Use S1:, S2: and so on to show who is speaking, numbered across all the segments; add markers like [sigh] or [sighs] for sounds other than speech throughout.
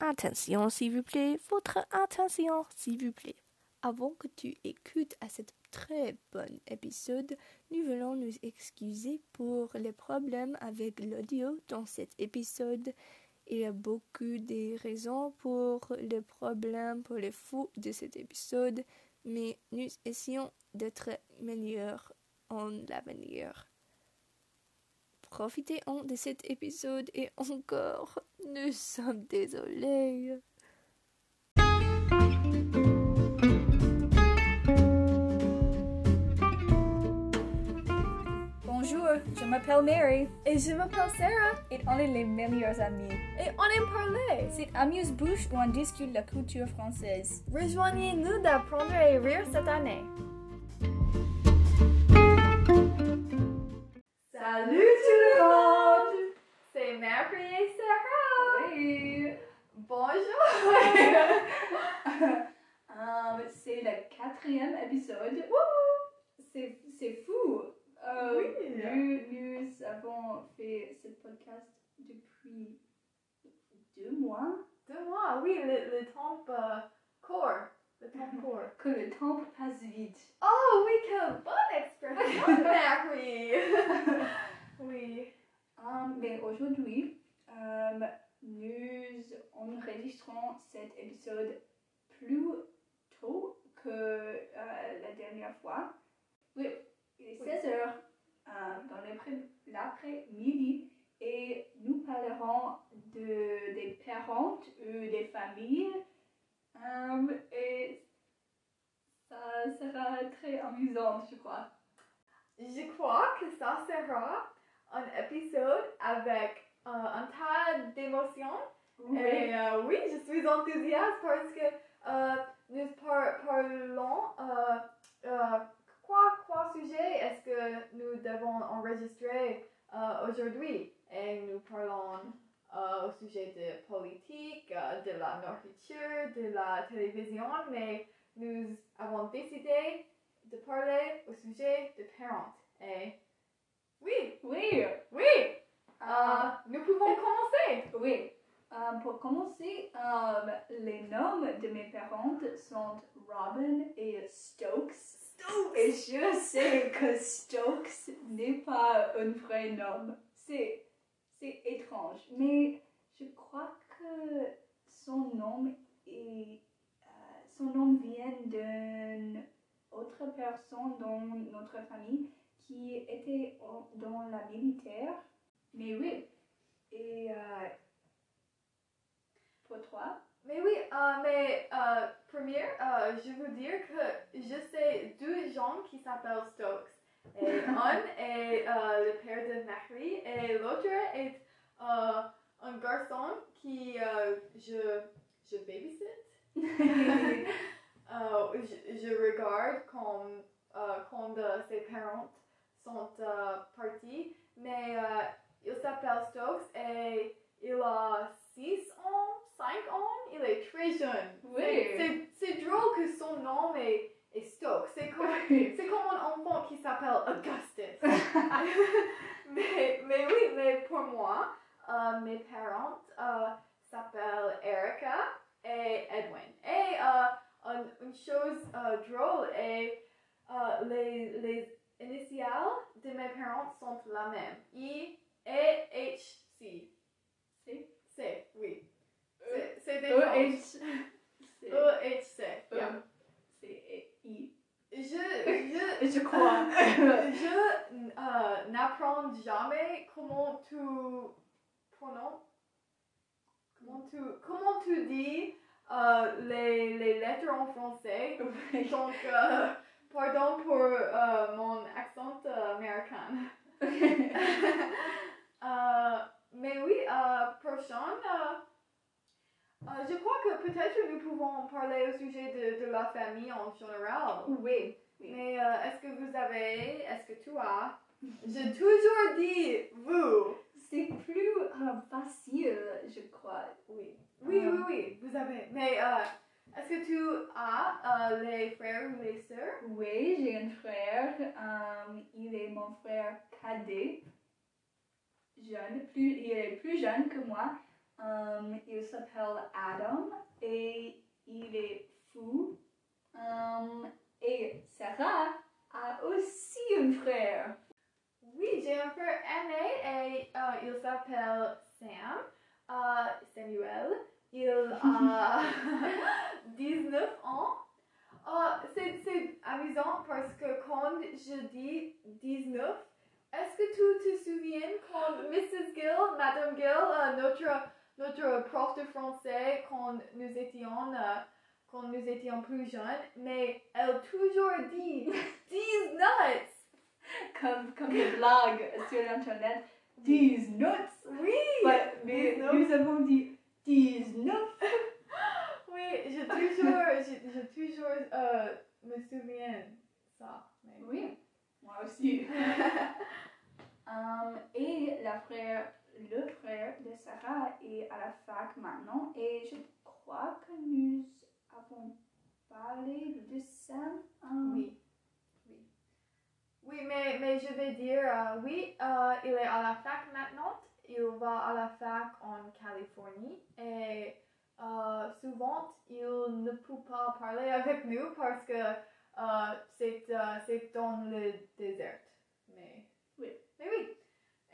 S1: Attention, s'il vous plaît, votre attention, s'il vous plaît. Avant que tu écoutes à cet très bon épisode, nous voulons nous excuser pour les problèmes avec l'audio dans cet épisode. Il y a beaucoup de raisons pour les problèmes, pour les fous de cet épisode, mais nous essayons d'être meilleurs en l'avenir. Profitez de cet épisode et encore, nous sommes désolés.
S2: Bonjour, je m'appelle Mary
S3: Et je m'appelle Sarah.
S2: et on est les meilleurs amis.
S3: Et on aime parler.
S2: C'est Amuse-Bouche où on discute la culture française.
S3: Rejoignez-nous d'apprendre et rire cette année. Salut! Et Sarah.
S2: Oui.
S3: Bonjour!
S2: Euh, c'est le quatrième épisode. C'est, fou. Euh,
S3: Oui.
S2: Nous, nous avons fait ce podcast depuis deux mois.
S3: Deux mois, oui, le, le temps euh, court. Le temps [laughs] court.
S2: Que le temps passe vite.
S3: Oh oui, quelle bonne expression, [laughs] [laughs] oui.
S2: Euh, mais aujourd'hui, euh, nous enregistrons cet épisode plus tôt que euh, la dernière fois. Oui, il est
S3: Oui.
S2: 16 heures euh, dans l'après- l'après-midi et nous parlerons de, des parents ou des familles. Et ça sera très amusant, je crois.
S3: Je crois que ça sera un épisode avec euh, un tas d'émotions. Et euh, oui, je suis enthousiaste parce que euh, nous par- parlons. Euh, euh, quoi, quoi sujet est-ce que nous devons enregistrer euh, aujourd'hui? Et nous parlons euh, au sujet de politique, euh, de la nourriture, de la télévision, mais nous avons décidé de parler au sujet de parents. Et oui,
S2: Oui,
S3: oui,
S2: euh,
S3: nous pouvons commencer.
S2: Oui. Euh, pour commencer, euh, les noms de mes parents sont Robin et Stokes. Et je sais que Stokes n'est pas un vrai nom. C'est, c'est étrange. Mais je crois que son nom est, son nom vient d'une autre personne dans notre famille qui était dans la militaire. Mais oui. Et euh, pour toi,
S3: Mais oui, euh, mais euh, première, je veux dire que je sais deux gens qui s'appellent Stokes. Et [laughs] un est le père de Marie et l'autre est un garçon qui je, je babysit. [laughs] Je, je regarde comme, quand ses parents sont partis, mais il s'appelle Stokes et il a 6 ans, 5 ans, il est très jeune.
S2: Oui.
S3: C'est- drôle que son nom est, est Stokes. C'est comme, c'est comme un enfant qui s'appelle Augustus. [laughs] mais, mais oui, mais pour moi, euh, mes parents euh, s'appellent Erica et Edwin. Et euh, un- une chose drôle est les, les initiales de mes parents sont la même. I H C.
S2: c'est
S3: C, oui.
S2: E,
S3: C'est- des
S2: E,
S3: gens. [laughs]
S2: H,
S3: C.
S2: E, c'est I.
S3: Je, je, [laughs]
S2: Je crois. [laughs]
S3: je euh, n'apprends jamais comment tu prononces, comment tu, comment tu dis euh, les, les lettres en français. Donc, euh, pardon pour mon accent américain. Euh, mais oui, euh, prochain, euh, je crois que peut-être nous pouvons parler au sujet de, de la famille en général.
S2: oui. oui.
S3: Mais est-ce que vous avez, est-ce que tu as? J'ai toujours dit vous.
S2: C'est plus facile, je crois.
S3: Oui. Oui, oui, oui, vous avez. Mais euh, est-ce que tu as euh, les frères ou les sœurs?
S2: Oui, j'ai un frère. euh, il est mon frère cadet. Jeune, plus, il est plus jeune que moi. Euh, il s'appelle Adam et il est fou. Euh, et Sarah a aussi un frère.
S3: Oui, j'ai un frère aîné et il s'appelle Sam, euh, Samuel. Il a [laughs] 19 ans. Euh, c'est, amusant parce que quand je dis 19, est-ce que souviens quand Mrs. Gill, Madame Gill, euh, notre, notre prof de français, quand nous étions, euh, quand nous étions plus jeunes, mais elle toujours dit [laughs] 19
S2: Comme, comme une blague sur Internet. 19.
S3: Oui!
S2: Ouais, mais
S3: 19.
S2: nous avons dit 19. [laughs]
S3: Oui, je toujours, je, je toujours euh, me souviens ça. mais-
S2: Oui, moi aussi. [laughs] Um, et la frère, le frère de Sarah est à la fac maintenant et je crois que nous avons parlé de ça. um,
S3: Oui. Oui. Oui, mais, mais je vais dire, euh, oui, euh, il est à la fac maintenant. Il va à la fac en Californie et euh, souvent il ne peut pas parler avec nous parce que c'est dans le désert. Mais
S2: Oui.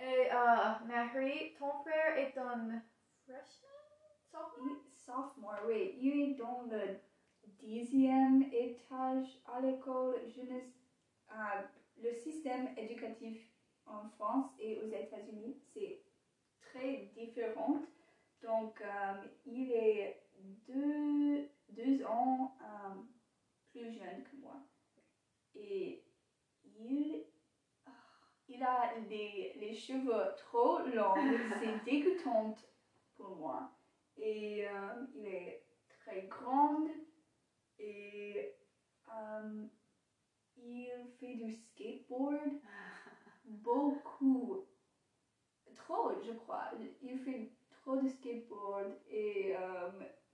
S3: Et euh, Marie, ton frère est un freshman? Sophomore?
S2: Sophomore, oui, il est dans le dixième étage à l'école. Je ne- euh, le système éducatif en France et aux États-Unis, c'est très différent. Donc, euh, il est deux, deux ans euh, plus jeune que moi. Et il, il a les, les cheveux trop longs. [laughs] C'est dégoûtant pour moi. Et euh, il est très grand. Et euh, il fait du skateboard [laughs] beaucoup. Trop, je crois. Il fait trop de skateboard. Et euh,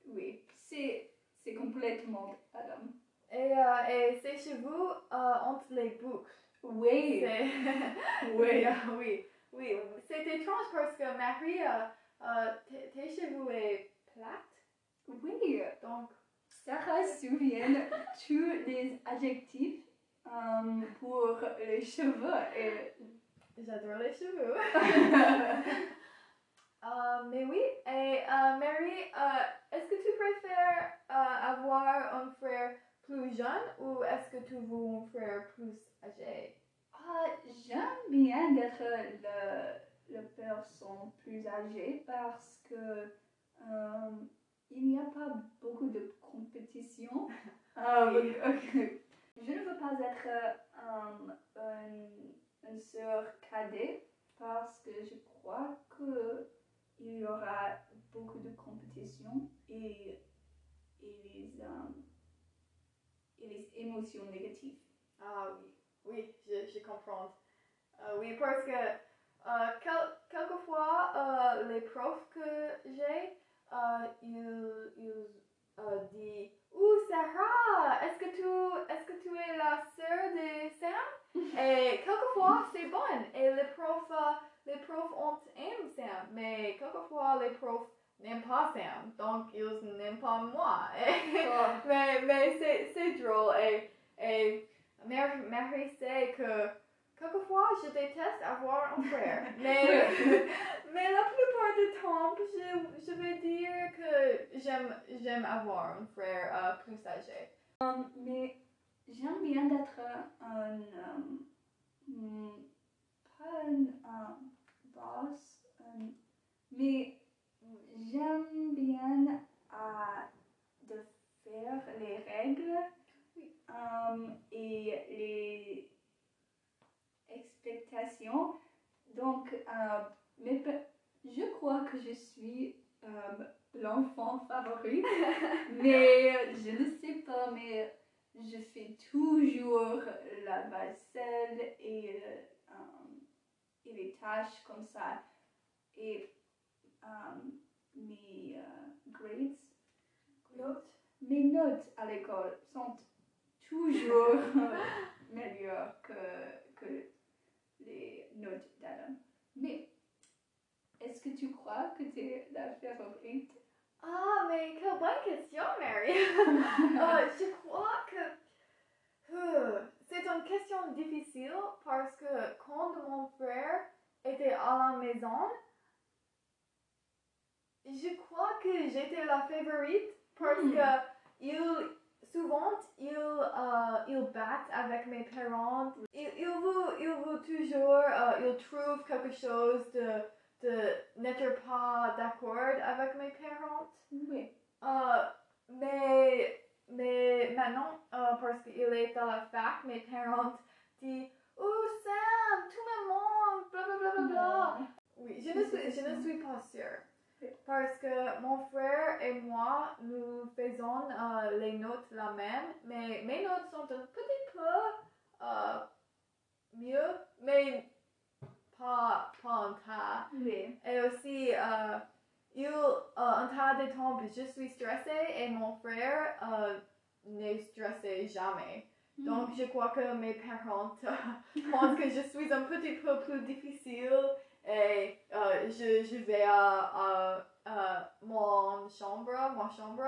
S2: oui, c'est c'est complètement Adam.
S3: Et, et ses cheveux entre les boucles.
S2: Oui,
S3: C'est-
S2: oui. [laughs]
S3: Euh, oui, oui. C'est étrange parce que Marie, euh, tes- cheveux est plate.
S2: Oui.
S3: Donc,
S2: Sarah souvient [laughs] tous les adjectifs euh, pour les cheveux. Et
S3: j'adore les cheveux. [laughs] Euh, mais oui, et euh, Mary, est-ce que tu préfères avoir un frère plus jeune ou est-ce que tu veux un frère plus?
S2: Ah, J'aime bien d'être le, le personne plus âgée parce que euh, il n'y a pas beaucoup de compétition. [laughs] Euh, je ne veux pas être euh, un, une sœur cadet parce que je crois que il y aura beaucoup de compétition et, et, les, euh, et les émotions négatives.
S3: Ah oui, oui, je, je comprends. Euh, oui, parce que euh, quel- quelquefois, euh, les profs que j'ai, euh, ils, ils disent Ouh, Sarah, est-ce que, tu, est-ce que tu es la sœur de Sam? [laughs] Et quelquefois, c'est bon. Et les profs, les profs ont aiment Sam, mais quelquefois, les profs n'aiment pas Sam, donc ils n'aiment pas moi. [laughs]
S2: Oh.
S3: mais mais c'est, c'est drôle. Et, et Mary, Mary sait que quelquefois je déteste avoir un frère. [laughs] Mais, [laughs] mais la plupart du temps, je, je vais dire que j'aime, j'aime avoir un frère euh, plus âgé.
S2: Um, mais j'aime bien d'être un, um, pas un um, boss, mais j'aime bien à de faire les règles um, et les expectations. Donc, euh, mais je crois que je suis um, l'enfant favori. [laughs] Mais je ne sais pas, mais je fais toujours la vaisselle et, euh, et les tâches comme ça. Et euh, mes euh, grades, mes notes à l'école sont toujours [laughs] meilleures que, que les notes d'Adam. Mais est-ce que tu crois que tu es la favorite?
S3: Ah, mais quelle bonne question, Mary. [laughs] Euh, je crois que euh, c'est une question difficile parce que quand mon frère était à la maison, je crois que j'étais la favorite parce
S2: Hmm.
S3: que il, souvent il, euh, il bat avec mes parents. Il, il, veut, il veut toujours, euh, il trouve quelque chose de, de n'être pas d'accord avec mes parents.
S2: Oui.
S3: Euh, mais, mais maintenant, euh, parce qu'il est à la fac, mes parents disent Oh Sam, tout bla bla bla bla bla. Oui, je ne suis, je ne suis pas sûre. Parce que mon frère et moi, nous faisons euh, les notes la même, mais mes notes sont un petit peu euh, mieux, mais pas, pas un tas.
S2: Oui.
S3: Et aussi, euh, il, euh, un tas de temps, je suis stressée et mon frère n'est stressé jamais. Donc, je crois que mes parents [laughs] pensent que je suis un petit peu plus difficile et euh, je, je vais à, à, à mon chambre, ma chambre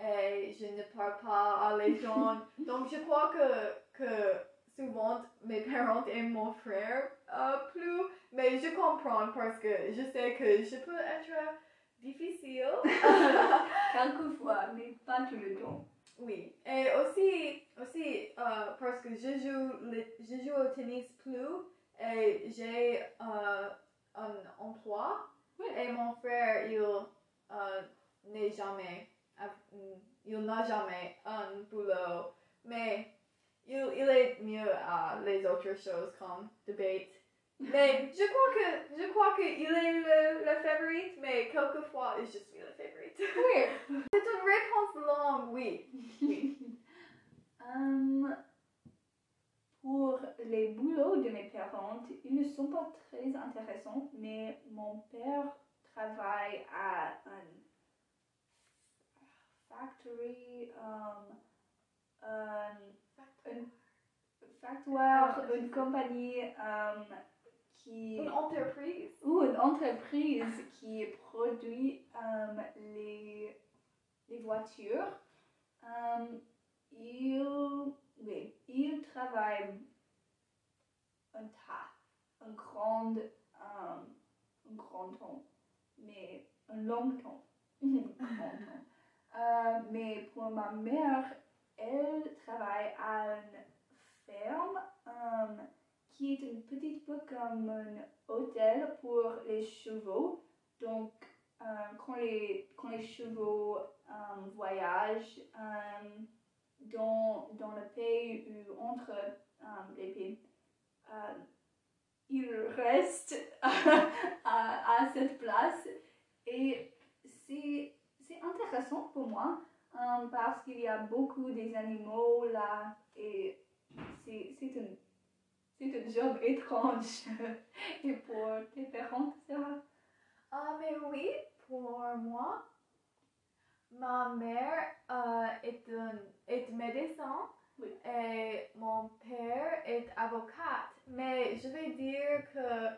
S3: et je ne parle pas à les gens. Donc, je crois que, que souvent mes parents aiment mon frère euh, plus, mais je comprends parce que je sais que je peux être difficile. [laughs]
S2: Quelquefois, mais pas tout le temps.
S3: Oui, et aussi, aussi euh, parce que je joue, le- je joue au tennis plus et j'ai euh, un emploi
S2: Oui.
S3: et mon frère, il euh, n'est jamais, il n'a jamais un boulot, mais il, il est mieux à les autres choses comme debate. Mais [laughs] je crois que, je crois qu'il est le, le favorite, mais quelquefois, je suis le favorite.
S2: Oui. [laughs]
S3: C'est une réponse longue, oui.
S2: Hum, [laughs] pour les boulots de mes parents, ils ne sont pas très intéressants, mais mon père travaille à un factory, hum, un, un factoire, une compagnie hum, qui
S3: Une entreprise.
S2: ou une entreprise qui produit euh, les, les voitures, il, oui, il travaille un tas, un grand, un grand temps, mais un long temps. [laughs] Grand temps. Euh, mais pour ma mère, elle travaille à une ferme. euh, qui est un petit peu comme un hôtel pour les chevaux. Donc, euh, quand, les, quand les chevaux voyagent dans, dans le pays ou entre euh, les pays, euh, ils restent [laughs] à, à cette place. Et c'est intéressant pour moi euh, parce qu'il y a beaucoup des animaux là et c'est c'est un c'est un job étrange. [laughs] Et pour tes parents, Sarah?
S3: Ah, mais oui, pour moi, ma mère euh, est, un, est médecin
S2: Oui.
S3: et mon père est avocat. Mais je vais dire que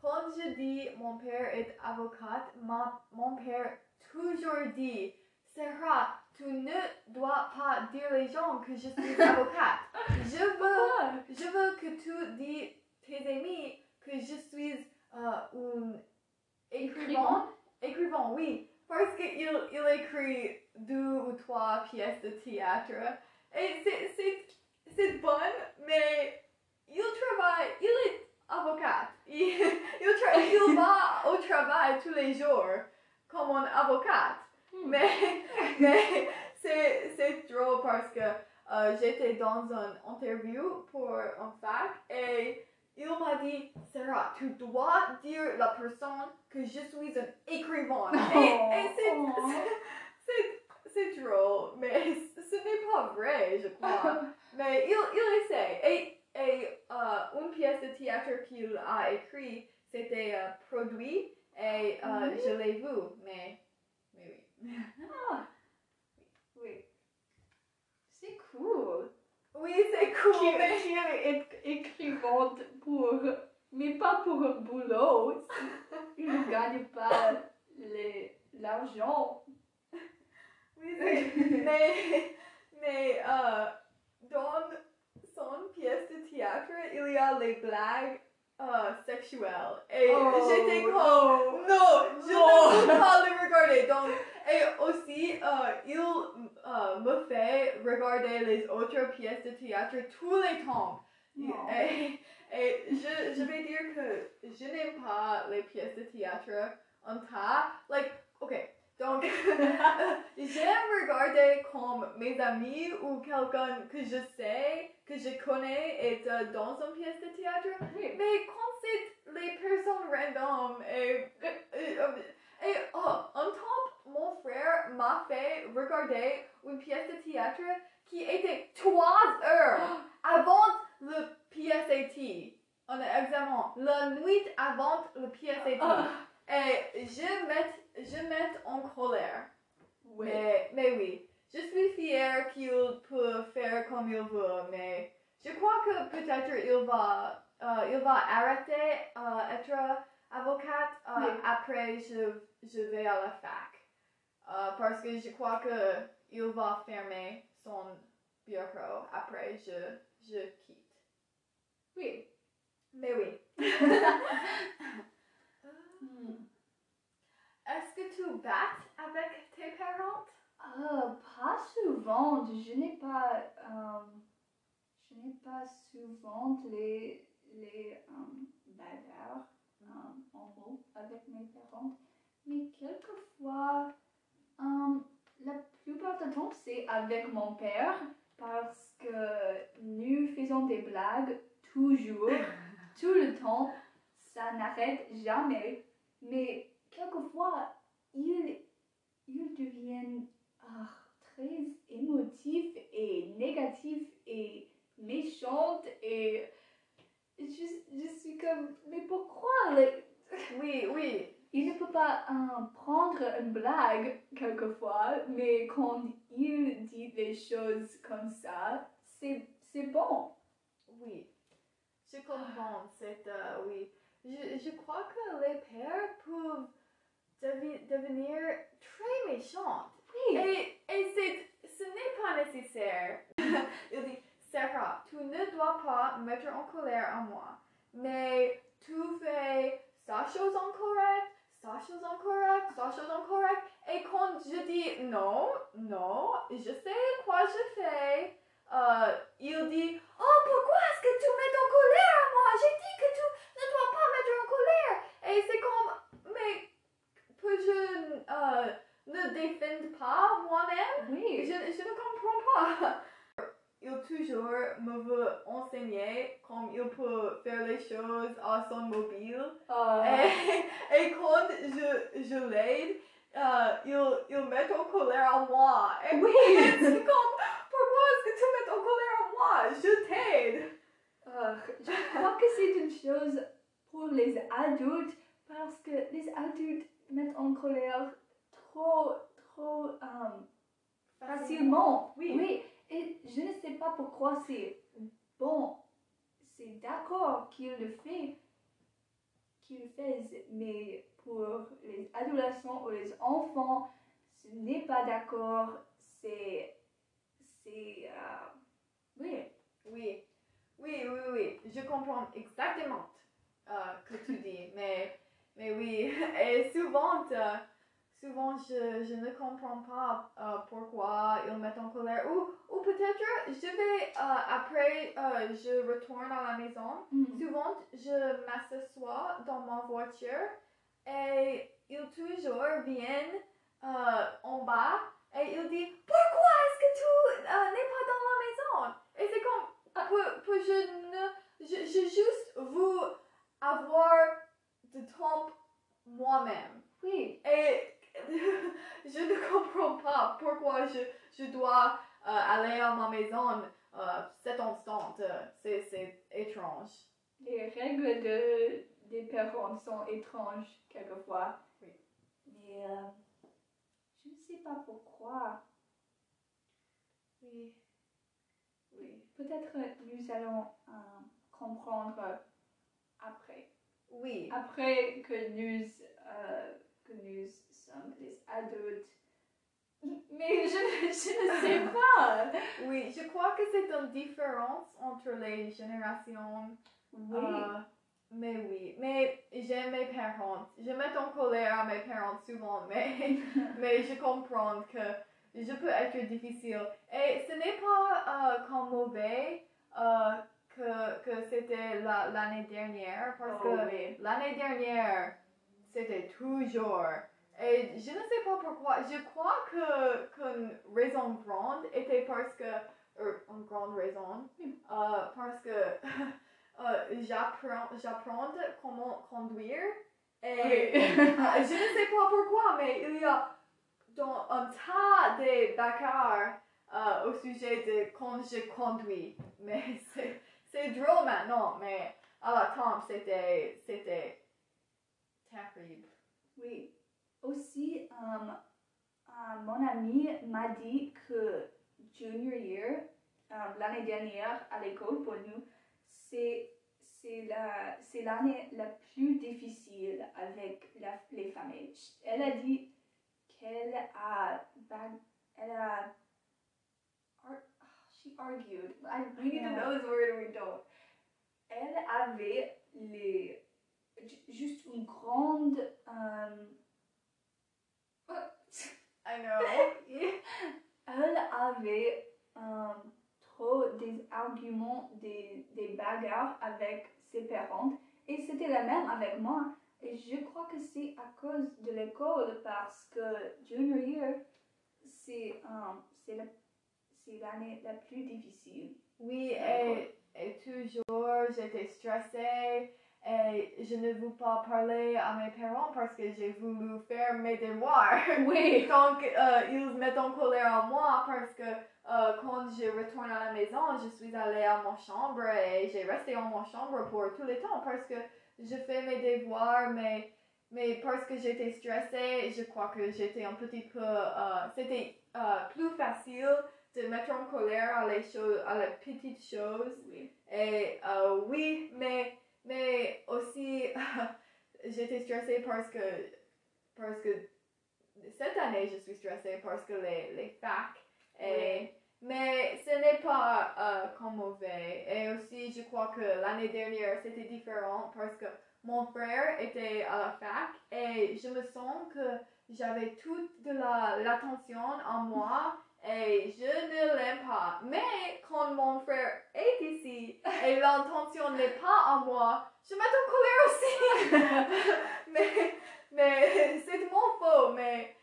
S3: quand je dis mon père est avocat, ma, mon père toujours dit Sarah, tu ne dois pas dire les gens que je suis [laughs] avocate. Je veux je veux que tu dis tes amis que je suis euh, un écrivain? Écrivain, oui. Parce qu'il il écrit deux ou trois pièces de théâtre. Et c'est- bon, mais il travaille, il est avocat. [laughs] Il, il, tra- il va au travail tous les jours comme un avocat. Mais, [laughs] mais c'est, c'est drôle parce que euh, j'étais dans une interview pour un fac et il m'a dit Sarah, tu dois dire la personne que je suis un écrivain. [laughs] Et, et c'est,
S2: Oh.
S3: c'est, c'est drôle, mais [laughs] ce n'est pas vrai, je crois. [laughs] Mais il, il essaie. Et, et euh, une pièce de théâtre qu'il a écrit, c'était euh, produit et euh,
S2: Oui.
S3: je l'ai vu, mais, mais oui.
S2: Ah. Oui. C'est cool.
S3: Oui, c'est cool,
S2: Qui,
S3: mais
S2: qui est écrivante pour, mais pas pour un boulot. il ne gagne pas l'argent.
S3: Oui, mais, mais euh, dans son pièce de théâtre, il y a les blagues euh, sexuelles. Et
S2: Oh,
S3: j'étais comme,
S2: oh.
S3: non, je ne peux pas le regarder. Donc, et aussi, euh, il euh, me fait regarder les autres pièces de théâtre tous les temps. Et, et je, je vais dire que je n'aime pas les pièces de théâtre en tas. Like, ok, donc [laughs] [laughs] j'aime regarder comme mes amis ou quelqu'un que je sais, que je connais est euh, dans une pièce de théâtre.
S2: Oui.
S3: Mais quand c'est les personnes random et, et, et, et, oh, un temps, mon frère m'a fait regarder une pièce de théâtre qui était trois heures [gasps] avant le PSAT, un examen, la nuit avant le PSAT.
S2: Ah.
S3: Et je mets, je mets en colère.
S2: Oui.
S3: Mais, mais oui, je suis fière qu'il peut faire comme il veut, mais je crois que peut-être il va, euh, il va arrêter euh, être avocate euh,
S2: Oui.
S3: après je, je vais à la fac. Euh, parce que je crois que il va fermer son bureau après je, je quitte.
S2: Oui.
S3: Mais oui. [laughs]
S2: Hmm.
S3: Est-ce que tu battes avec tes parents?
S2: Euh, pas souvent. Je n'ai pas, euh, je n'ai pas souvent les, les euh, bagarres euh, en mots avec mes parents. Mais quelquefois, euh, la plupart du temps, c'est avec mon père parce que nous faisons des blagues toujours, [laughs] tout le temps. Ça n'arrête jamais. Mais quelquefois, ils, ils deviennent ah, très émotifs et négatifs et méchantes et je, je suis comme mais pourquoi
S3: Oui, oui.
S2: Il ne peut pas euh, prendre une blague quelquefois mais quand il dit des choses comme ça c'est bon
S3: Oui, je comprends. C'est, euh, oui. Je, je crois que les pères peuvent devi- devenir très méchants.
S2: oui
S3: Et, et ce n'est pas nécessaire. [laughs] Il dit, Sarah, tu ne dois pas mettre en colère à moi, mais tu fais sa chose incorrecte, sa chose incorrecte, sa chose incorrecte. Et quand je dis non, non, je sais quoi je fais, euh, il dit, oh, pourquoi est-ce que tu mets en colère à moi? J'ai dit que tu ne dois pas mettre en colère. Et c'est comme, mais peux-je euh, ne défendre pas moi-même? Je,
S2: oui
S3: je ne comprends pas. Il toujours me veut enseigner comme il peut faire les choses à son mobile.
S2: Euh,
S3: Et, [laughs] et quand je, je l'aide, euh, il, il met en colère à moi. Et
S2: Oui. [laughs]
S3: c'est comme, pourquoi est-ce que tu mets en colère à moi? Je t'aide.
S2: Euh, je crois que c'est une chose pour les adultes parce que les adultes mettent en colère trop, trop euh, facilement.
S3: Oui.
S2: Ne c'est bon. C'est d'accord qu'il le fait, qu'il fait, mais pour les adolescents ou les enfants, ce n'est pas d'accord. C'est, c'est, euh, oui.
S3: Oui, oui, oui, oui, je comprends exactement euh, que tu dis, mais, mais oui, [laughs] et souvent, euh, souvent je, je ne comprends pas euh, pourquoi ils mettent en colère, ou, ou peut-être je vais, euh, après, euh, je retourne à la maison,
S2: Mhm.
S3: souvent je m'assois dans ma voiture et ils toujours viennent en bas et ils disent pourquoi est-ce que tu n'es pas dans la maison et c'est comme
S2: Ah.
S3: pour, pour je ne je, je juste vous avoir de temps moi-même
S2: Oui.
S3: et [laughs] je ne comprends pas pourquoi je, je dois euh, aller à ma maison euh, cet instant Euh, c'est c'est étrange
S2: Les règles de, des parents sont étranges quelquefois.
S3: Oui.
S2: Mais euh, je ne sais pas pourquoi.
S3: oui
S2: Oui. Peut-être nous allons comprendre après.
S3: Oui.
S2: Après que nous, que nous sommes adultes. Mais je, je ne sais [laughs] pas.
S3: Oui, je crois que c'est une différence entre les générations.
S2: Oui.
S3: Euh, mais oui, mais j'aime mes parents. Je mets en colère à mes parents souvent, [laughs] mais, mais je comprends que je peux être difficile. Et ce n'est pas euh, comme mauvais euh, que, que c'était la- l'année dernière, parce
S2: Oh,
S3: que
S2: oui.
S3: l'année dernière, c'était toujours. Et je ne sais pas pourquoi. Je crois que qu'une raison grande était parce que. euh, une grande raison. euh, parce que [laughs] euh, j'apprends, j'apprends comment conduire. Et [laughs] je ne sais pas pourquoi, mais il y a dans un tas de bagarres euh, au sujet de quand je conduis. Mais [laughs] c'est, c'est drôle maintenant, mais à la temps, c'était, c'était terrible.
S2: Oui. Aussi, euh, euh, mon ami m'a dit que junior year, euh, l'année dernière à l'école pour nous, c'est c'est la l'année la plus difficile avec la- les familles. Elle a dit qu'elle a elle a she argued. I, we need to know this word or we don't. Elle avait les ju- juste une grande euh,
S3: I know. [laughs]
S2: Elle avait euh, trop des arguments, des, des bagarres avec ses parents et c'était la même avec moi. Et je crois que c'est à cause de l'école parce que junior year, c'est euh, la- l'année la plus difficile.
S3: Oui, et, et toujours j'étais stressée et je ne veux pas parler à mes parents parce que j'ai voulu faire mes devoirs. [laughs]
S2: Oui. [laughs]
S3: Donc, euh, ils mettent en colère à moi parce que euh, quand je retourne à la maison, je suis allée à mon chambre et j'ai resté en mon chambre pour tout le temps parce que je fais mes devoirs, mais, mais parce que j'étais stressée, je crois que j'étais un petit peu... euh, C'était euh, plus facile de mettre en colère à les choses, à les petites choses.
S2: Oui.
S3: Et oui, mais, mais aussi, [laughs] j'étais stressée parce que, parce que cette année, je suis stressée parce que les, les facs. Et, Mais ce n'est pas euh, comme mauvais. Et aussi, je crois que l'année dernière, c'était différent parce que mon frère était à la fac et je me sens que j'avais toute de la- l'attention en moi et je ne l'aime pas. Mais quand mon frère est ici [laughs] et l'intention n'est pas en moi, je mets en colère aussi. [laughs] mais mais c'est mon faux, mais,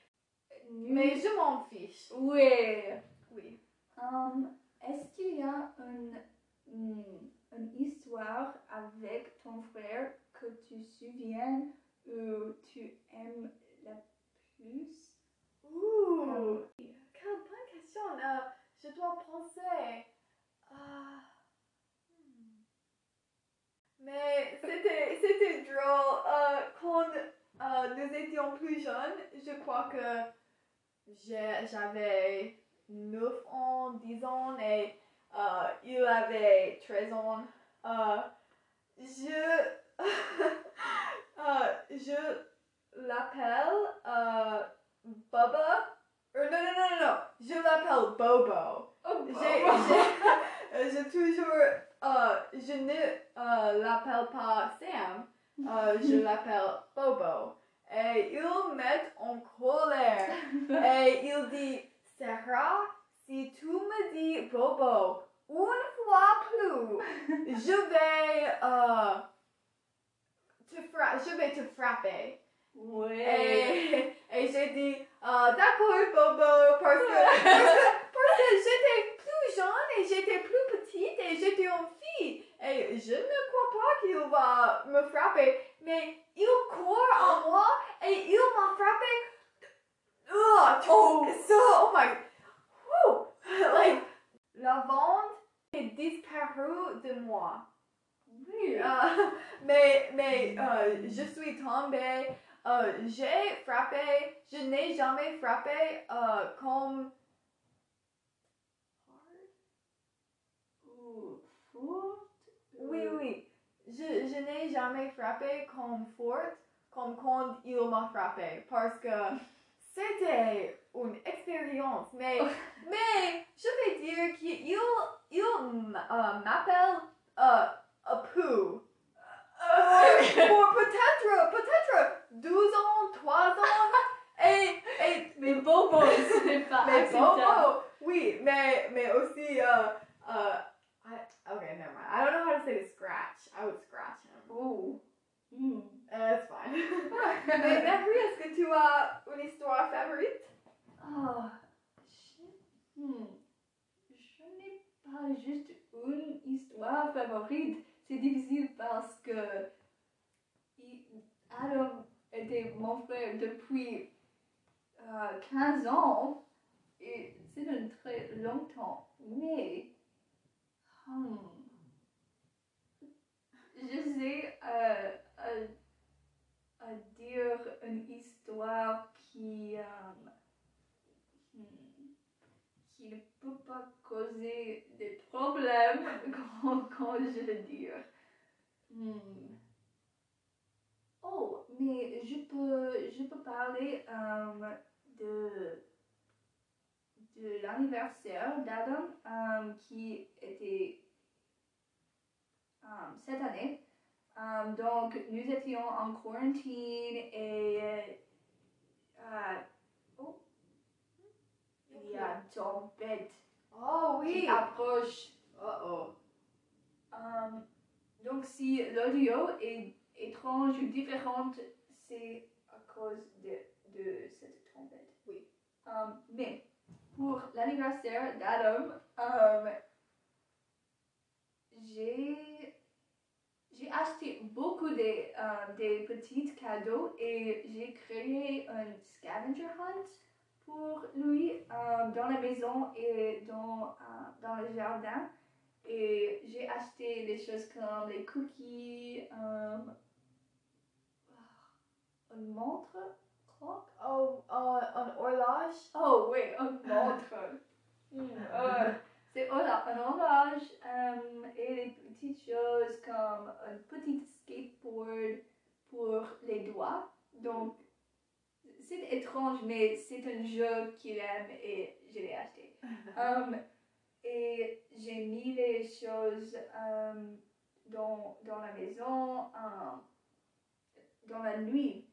S3: mais je m'en fiche.
S2: Oui.
S3: Oui.
S2: Hum, Est-ce qu'il y a une, une, une histoire avec ton frère que tu souviens ou tu aimes la plus?
S3: Ouh, bonne question. Euh, je dois penser. Ah, hmm. Mais c'était, c'était drôle. Euh, quand euh, nous étions plus jeunes, je crois que j'avais 9 ans, 10 ans et euh, il avait 13 ans. Euh, je, [laughs] euh, je l'appelle Bubba. Euh, non, non, non, non, non, je l'appelle Bobo.
S2: Oh,
S3: J'ai, j'ai, euh, j'ai toujours, euh, je ne euh, l'appelle pas Sam, je [laughs] l'appelle Bobo. Et il met en colère. [laughs] Et il dit, Sarah, si tu me dis Bobo une fois plus, je vais, te fra- je vais te frapper.
S2: Oui.
S3: Et, et j'ai dit, euh, d'accord, Bobo, parce que, parce que, j'étais plus jeune et j'étais plus petite et j'étais une fille. Et je ne crois pas qu'il va me frapper, mais il court en moi et il m'a frappé. Ugh,
S2: Oh.
S3: so, oh my, whew, like, la vente est disparue de moi.
S2: Oui.
S3: Euh, [laughs] mais mais euh, je suis tombée, euh, j'ai frappé, je n'ai jamais frappé euh, comme.
S2: Ou fort?
S3: Oui, oui. Je, je n'ai jamais frappé comme fort comme quand il m'a frappé parce que [laughs] c'était une expérience. Mais, [laughs] mais je vais dire qu'il il, euh, m'appelle euh, un peu. Euh, [laughs] pour peut-être, peut-être 12 ans, 3 ans. [laughs] Et, et
S2: Mais Bobo, [laughs] ce n'est pas
S3: mais
S2: acceptable.
S3: Bobo, oui, mais, mais aussi, uh, uh, I, okay, never mind. I don't know how to say the scratch. I would scratch him.
S2: Oh. Hmm.
S3: Uh, it's fine. [laughs] mais Marie, est-ce que tu as une histoire favorite?
S2: Ah, je, hmm, je n'ai pas juste une histoire favorite. C'est difficile parce que il- Adam était mon frère depuis euh, 15 ans et c'est un très longtemps. Mais hmm, je sais euh, euh, à dire une histoire qui euh, Hmm. qui ne peut pas causer des problèmes [laughs] quand, quand je le. Hmm. Oh, mais je peux, je peux parler euh, de, de l'anniversaire d'Adam euh, qui était euh, cette année. Donc, nous étions en quarantine et oh, il y a une tempête
S3: Oh
S2: qui
S3: oui.
S2: approche.
S3: Uh oh.
S2: Donc, si l'audio est étrange ou différente, c'est à cause de, de cette tempête.
S3: Oui.
S2: Euh, mais pour l'anniversaire d'Adam, euh, j'ai j'ai acheté beaucoup de, euh, des petits cadeaux et j'ai créé un scavenger hunt pour lui euh, dans la maison et dans, euh, dans le jardin. Et j'ai acheté des choses comme les cookies, une montre, clock.
S3: Oh, uh, un horloge.
S2: Oh oui, une montre. C'est un horloge et des petites choses comme un petit skateboard pour les doigts. Donc, c'est étrange, mais c'est un jeu qu'il aime et je l'ai acheté. Um, [laughs] et j'ai mis les choses um, dans, dans la maison um, dans la nuit.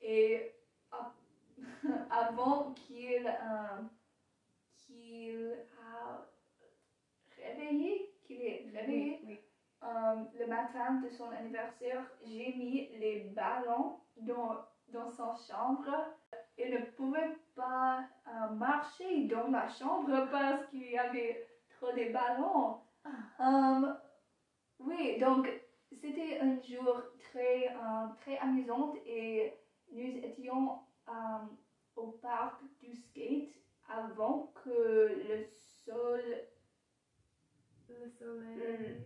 S2: Et ap- [laughs] avant qu'il um, qu'il a réveillé, qu'il est réveillé,
S3: Oui, oui.
S2: um, le matin de son anniversaire, j'ai mis les ballons dans, dans sa chambre. Il ne pouvait pas euh, marcher dans la chambre parce qu'il y avait trop de ballons. Um, oui, donc c'était un jour très, euh, très amusant et nous étions euh, au parc du skate avant que le sol
S3: Le soleil.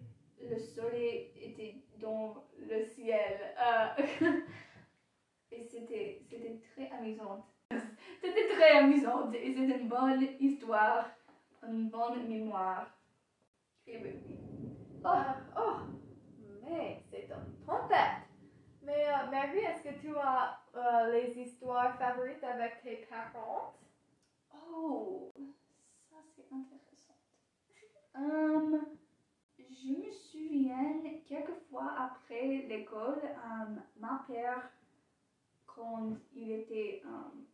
S2: le soleil était dans le ciel. euh, [laughs] et c'était, c'était très amusant. C'était très amusant et c'est une bonne histoire, une bonne mémoire. Et oui, oui.
S3: Oh, oh, mais c'est une trompette. Mais euh, Mary, est-ce que tu as euh, les histoires favorites avec tes parents?
S2: Oh, ça c'est intéressant. Hum, je me souviens quelquefois après l'école, hum, ma père, quand il était, hum,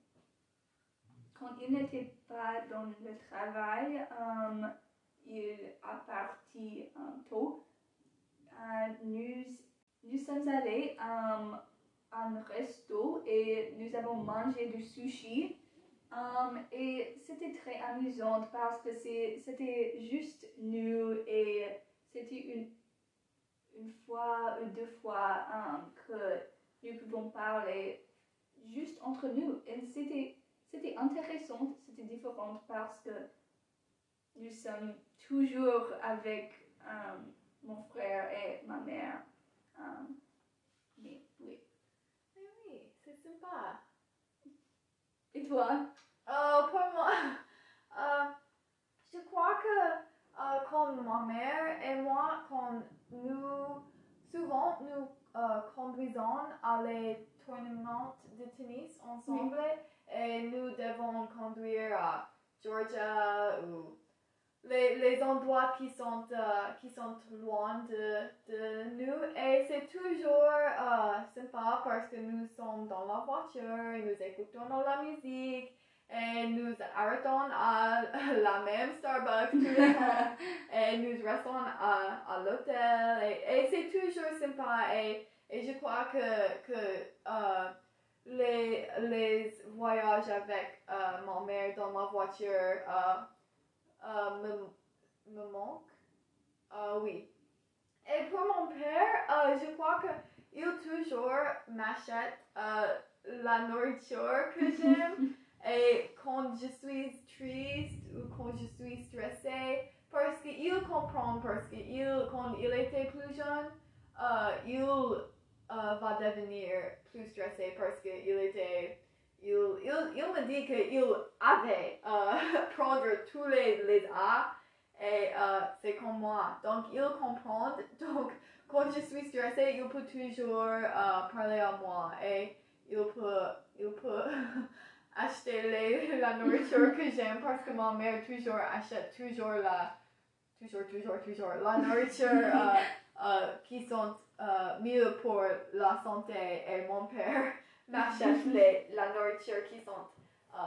S2: quand il n'était pas dans le travail, hum, il a parti tôt. Euh, nous, nous sommes allés hum, à un resto et nous avons mangé du sushi. Um, et c'était très amusant parce que c'était juste nous et c'était une, une fois ou deux fois um, que nous pouvons parler juste entre nous. Et c'était intéressant, c'était différent parce que nous sommes toujours avec um, mon frère et ma mère. Um, mais oui.
S3: Oui, oui, c'est sympa.
S2: Et toi?
S3: Euh, pour moi, [laughs] euh, je crois que euh, quand ma mère et moi, quand nous souvent nous euh, conduisons à les tournements de tennis ensemble et nous devons conduire à Georgia ou les, les endroits qui sont, euh, qui sont loin de, de nous. Et c'est toujours euh, sympa parce que nous sommes dans la voiture et nous écoutons la musique. Et nous arrêtons à [laughs] la même Starbucks tous les jours. et nous restons à, à l'hôtel. Et, et c'est toujours sympa. Et, et je crois que, que euh, les, les voyages avec euh, ma mère dans ma voiture euh, me, me manquent. Euh, oui. Et pour mon père, euh, je crois que il toujours m'achète euh, la nourriture que [laughs] j'aime. Et quand je suis triste ou quand je suis stressée, parce qu'il comprend, parce qu'il, quand il était plus jeune, euh, il euh, va devenir plus stressé parce qu'il était, il, il, il me dit qu'il avait euh, prendre tous les, les A et euh, c'est comme moi. Donc il comprend. [laughs] Donc quand je suis stressée, il peut toujours euh, parler à moi et il peut, il peut acheter les, [laughs] la nourriture que j'aime parce que ma mère toujours achète toujours la, toujours, toujours, toujours la nourriture [laughs] euh, euh, qui sont euh, mieux pour la santé et mon père m'achète les, la nourriture qui sont euh,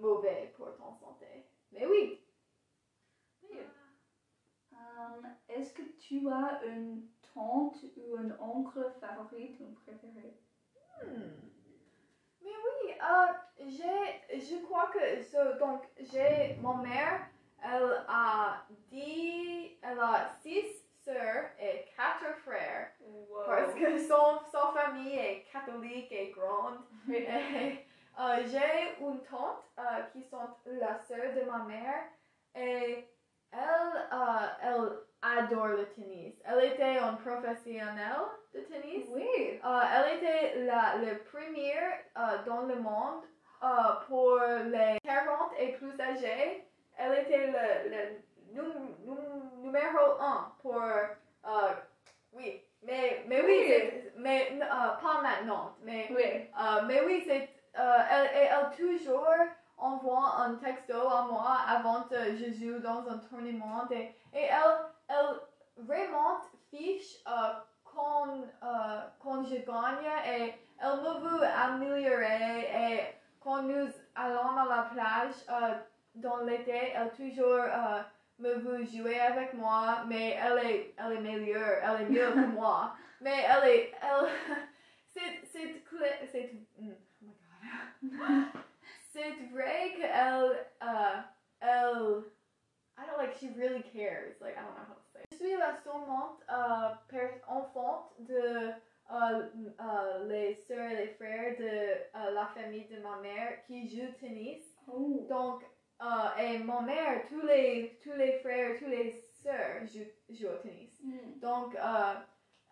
S3: mauvais pour ton santé. Mais oui. Oui.
S2: Euh, Est-ce que tu as une tante ou un oncle favorite ou préféré?
S3: Hmm. Mais oui, euh, j'ai, je crois que, so, donc, j'ai, ma mère, elle a dix, elle a six sœurs et quatre frères. Parce que son, son famille est catholique et grande. [laughs] [laughs] Euh, j'ai une tante euh, qui sont la sœur de ma mère et elle, euh, elle adore le tennis. Elle était une professionnelle de tennis.
S2: Oui.
S3: Euh, elle était la, la première dans le monde pour les 40 et plus âgés. Elle était le, le num- num- numéro 1 pour... euh, oui, mais, mais oui,
S2: Oui.
S3: c'est- mais euh, pas maintenant. Mais,
S2: Oui.
S3: euh, mais oui, c'est... elle, et elle toujours envoie un texto à moi avant que je joue dans un tournament. Et, et elle, elle vraiment fiche quand, quand je gagne et elle me veut améliorer. Et quand nous allons à la plage dans l'été, elle toujours me veut jouer avec moi, mais elle est, elle est meilleure, elle est mieux que [laughs] moi. Mais elle est, elle, c'est, c'est, c'est, oh my god. [laughs] c'est vrai qu'elle, euh, elle, I don't like, she really cares, like, I don't know how to say. Je suis la seulement per- enfant de euh, les sœurs et les frères de euh, la famille de ma mère qui joue tennis.
S2: Oh.
S3: Donc, euh, et ma mère, tous les, tous les frères, tous les sœurs jouent, jouent au tennis.
S2: Hmm.
S3: Donc, euh,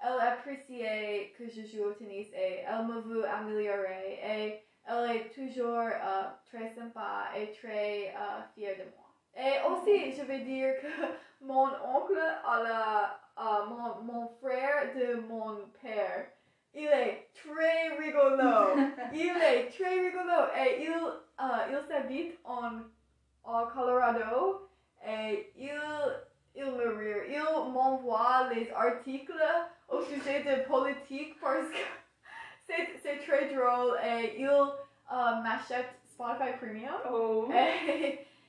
S3: elle appréciait que je joue au tennis et elle me veut améliorer. Et elle est toujours euh, très sympa et très fière de moi. Et aussi, je vais dire que [laughs] mon oncle, a la, mon, mon frère de mon père, il est très rigolo. [laughs] il est très rigolo et il, il s'habite en, en Colorado et il, il me rire. Il m'envoie les articles au sujet de politique parce que [laughs] c'est, c'est très drôle et il euh, m'achète Spotify Premium.
S2: Oh. [laughs]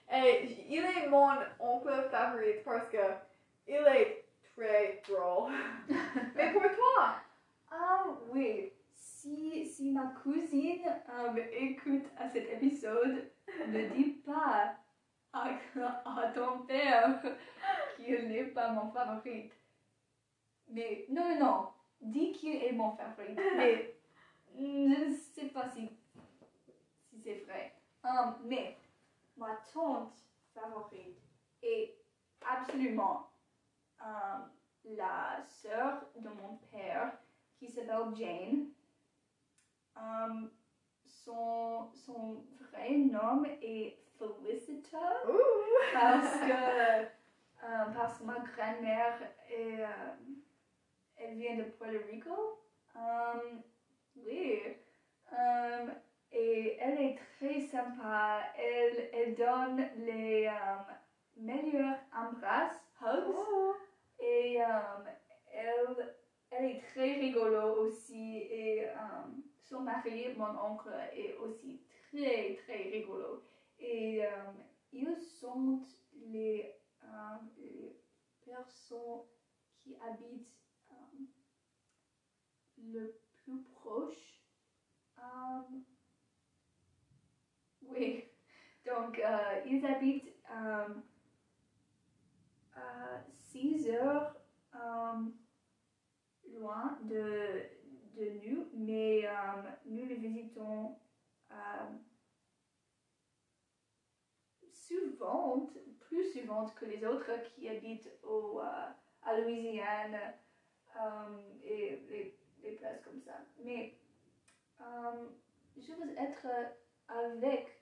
S3: Et, et il est mon oncle favori parce que il est très drôle. [laughs] Mais pour toi,
S2: Ah oui, si, si ma cousine euh, écoute à cet épisode, ne dis pas à, à ton père qu'il n'est pas mon favori. Mais non, non, non, dis qu'il est mon favori. Mais je ne sais pas si, si c'est vrai. Euh, mais ma tante favorite est absolument euh, la sœur de mon père qui s'appelle Jane. Um, son, son vrai nom est Felicita
S3: ouh,
S2: parce que, [laughs] euh, parce que ma grand-mère est, euh, elle vient de Puerto Rico. Um, oui. Um, et elle est très sympa. Elle, elle donne les um, meilleurs embrasses, hugs.
S3: Oh.
S2: Et um, elle, elle est très rigolo aussi. Et um, son mari, mon oncle, est aussi très, très rigolo. Et um, ils sont les, um, les personnes qui habitent um, le plus proche. Oui, donc euh, ils habitent um, à 6 heures loin de, de nous, mais nous les visitons um, souvent, plus souvent que les autres qui habitent au, euh, à Louisiane um, et les, les places comme ça. Mais um, je veux être avec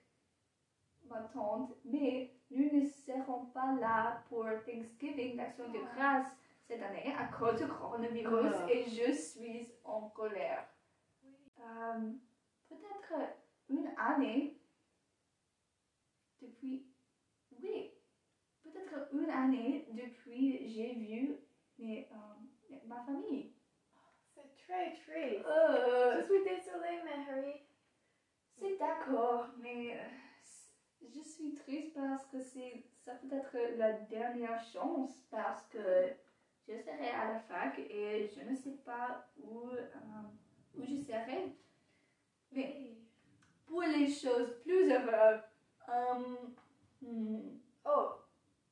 S2: ma tante, mais nous ne serons pas là pour Thanksgiving, l'Action de grâce cette année à cause du coronavirus
S3: Ah.
S2: et je suis en colère. Euh, Peut-être une année depuis, oui, peut-être une année depuis j'ai vu mes, euh, ma famille.
S3: C'est très triste.
S2: Euh,
S3: Je suis désolée, Mary.
S2: C'est d'accord, mais euh, je suis triste parce que c'est ça peut être la dernière chance parce que je serai à la fac et je ne sais pas où, euh, où je serai. Mais pour les choses plus heureuses, euh, hmm,
S3: Oh,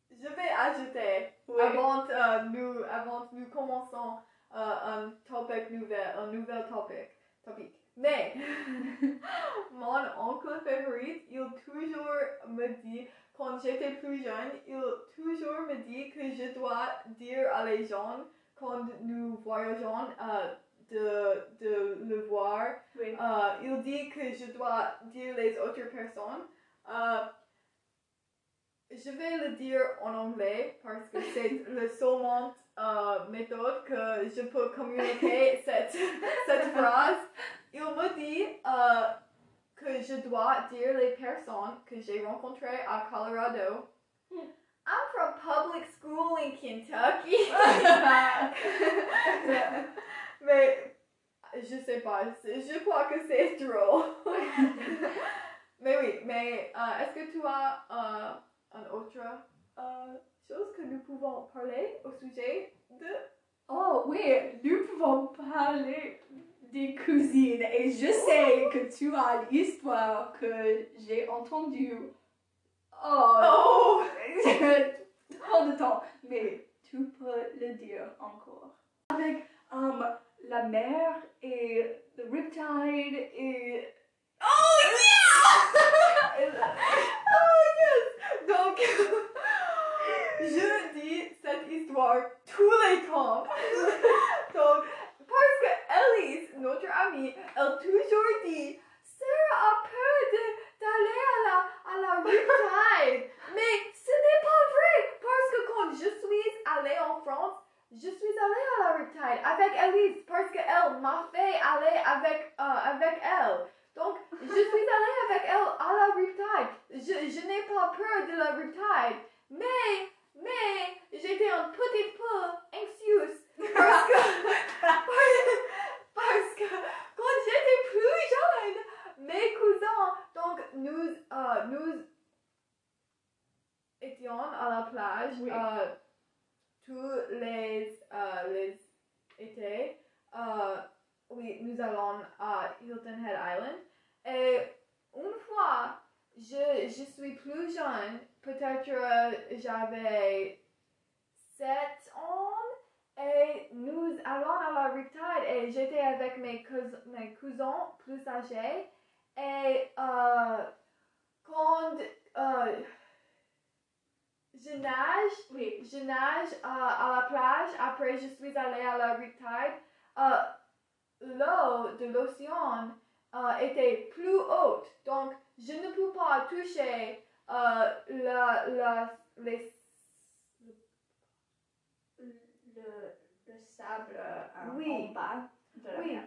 S3: je vais ajouter,
S2: Oui.
S3: avant, euh, nous, avant nous commençons euh, un topic nouvel, un nouvel topic, topic. Mais, [laughs] mon oncle favori, il toujours me dit, quand j'étais plus jeune, il toujours me dit que je dois dire à les gens, quand nous voyageons, euh, de, de le voir,
S2: oui.
S3: euh, il dit que je dois dire les autres personnes. Je vais le dire en anglais parce que c'est [laughs] la seule euh, méthode que je peux communiquer [laughs] cette, cette phrase. Il me dit euh, que je dois dire les personnes que j'ai rencontrées à Colorado. I'm from public school in Kentucky. [laughs] Mais je sais pas, je crois que c'est drôle. mais oui, mais euh, est-ce que tu as un autre euh, chose que nous pouvons parler au sujet de
S2: Oh oui, nous pouvons parler des cousines et je sais que tu as l'histoire que j'ai entendue. Oh,
S3: Oh! [laughs]
S2: trop de temps, mais tu peux le dire encore. Avec um, la mer et le riptide et...
S3: Oh yeah! [laughs] oh yes! Donc, [laughs] je dis cette histoire tous les temps. [laughs] Donc, parce que Elise, notre amie, elle toujours dit Sarah a peur d'aller à la, à la riptide. [laughs] Mais ce n'est pas vrai parce que quand je suis allée en France, je suis allée à la riptide avec Elise parce qu'elle m'a fait aller avec, euh, avec elle. Donc, je suis allée avec elle à la riptide. Je, je n'ai pas peur de la riptide. Mais, mais, j'étais un petit peu anxieuse parce que, parce que quand j'étais plus jeune, mes cousins, donc nous, euh, nous étions à la plage
S2: Oui.
S3: euh, tous les, euh, les étés. Euh, oui, nous allons à Hilton Head Island. Et une fois, je, je suis plus jeune, peut-être euh, j'avais 7 ans, et nous allons à la Riptide et j'étais avec mes, cous- plus âgés. Et euh, quand euh, je nage,
S2: Oui,
S3: je nage euh, à la plage, après je suis allée à la Riptide. Euh, L'eau de l'océan était plus haute, donc je ne peux pas toucher la, la, les,
S2: le, le sable euh,
S3: Oui.
S2: en bas de la
S3: Oui.
S2: mer.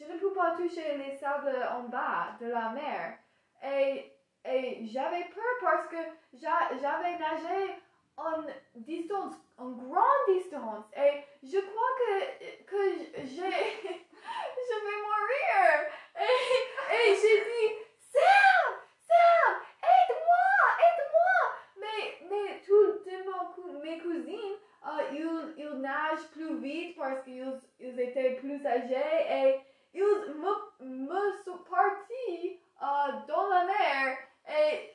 S3: Je ne peux pas toucher les sables en bas de la mer. Et, et j'avais peur parce que j'a- j'avais nagé en distance, en grande distance. Et je crois que, que j'ai, [laughs] je vais mourir. Et, et j'ai dit, Sam, Sam, aide-moi, aide-moi. Mais, mais toutes mes cousines, euh, ils, ils nagent plus vite parce qu'ils ils étaient plus âgés ils me, me sont partis euh, dans la mer et